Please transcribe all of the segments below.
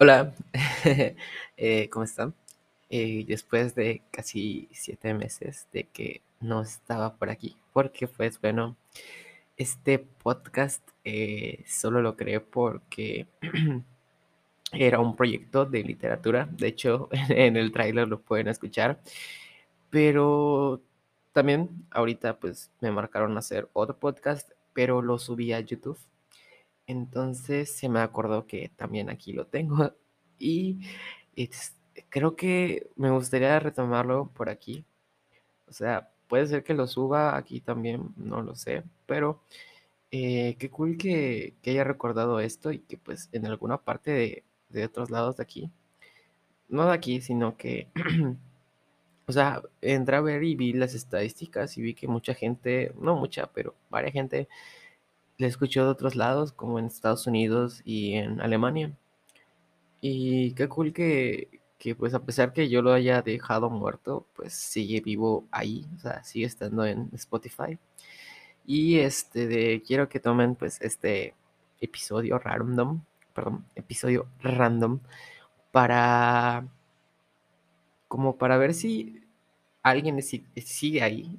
Hola, eh, ¿cómo están? Eh, después de casi siete meses de que no estaba por aquí, porque pues bueno, este podcast eh, solo lo creé porque era un proyecto de literatura, de hecho en el tráiler lo pueden escuchar, pero también ahorita pues me marcaron hacer otro podcast, pero lo subí a YouTube. Entonces se me acordó que también aquí lo tengo y es- creo que me gustaría retomarlo por aquí. O sea, puede ser que lo suba aquí también, no lo sé, pero eh, qué cool que, que haya recordado esto y que pues en alguna parte de, de otros lados de aquí, no de aquí, sino que, o sea, entré a ver y vi las estadísticas y vi que mucha gente, no mucha, pero varias gente le escuchó de otros lados, como en Estados Unidos y en Alemania. Y qué cool que, que, pues a pesar que yo lo haya dejado muerto, pues sigue vivo ahí, o sea, sigue estando en Spotify. Y este de quiero que tomen pues este episodio random, perdón, episodio random para como para ver si alguien si- sigue ahí.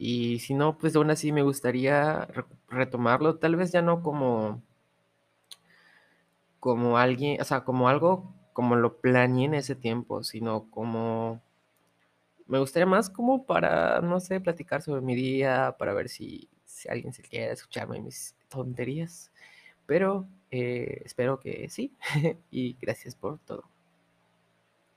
Y si no, pues aún así me gustaría re- retomarlo, tal vez ya no como como alguien, o sea, como algo como lo planeé en ese tiempo, sino como me gustaría más como para, no sé, platicar sobre mi día, para ver si, si alguien se quiere escucharme mis tonterías. Pero eh, espero que sí. y gracias por todo.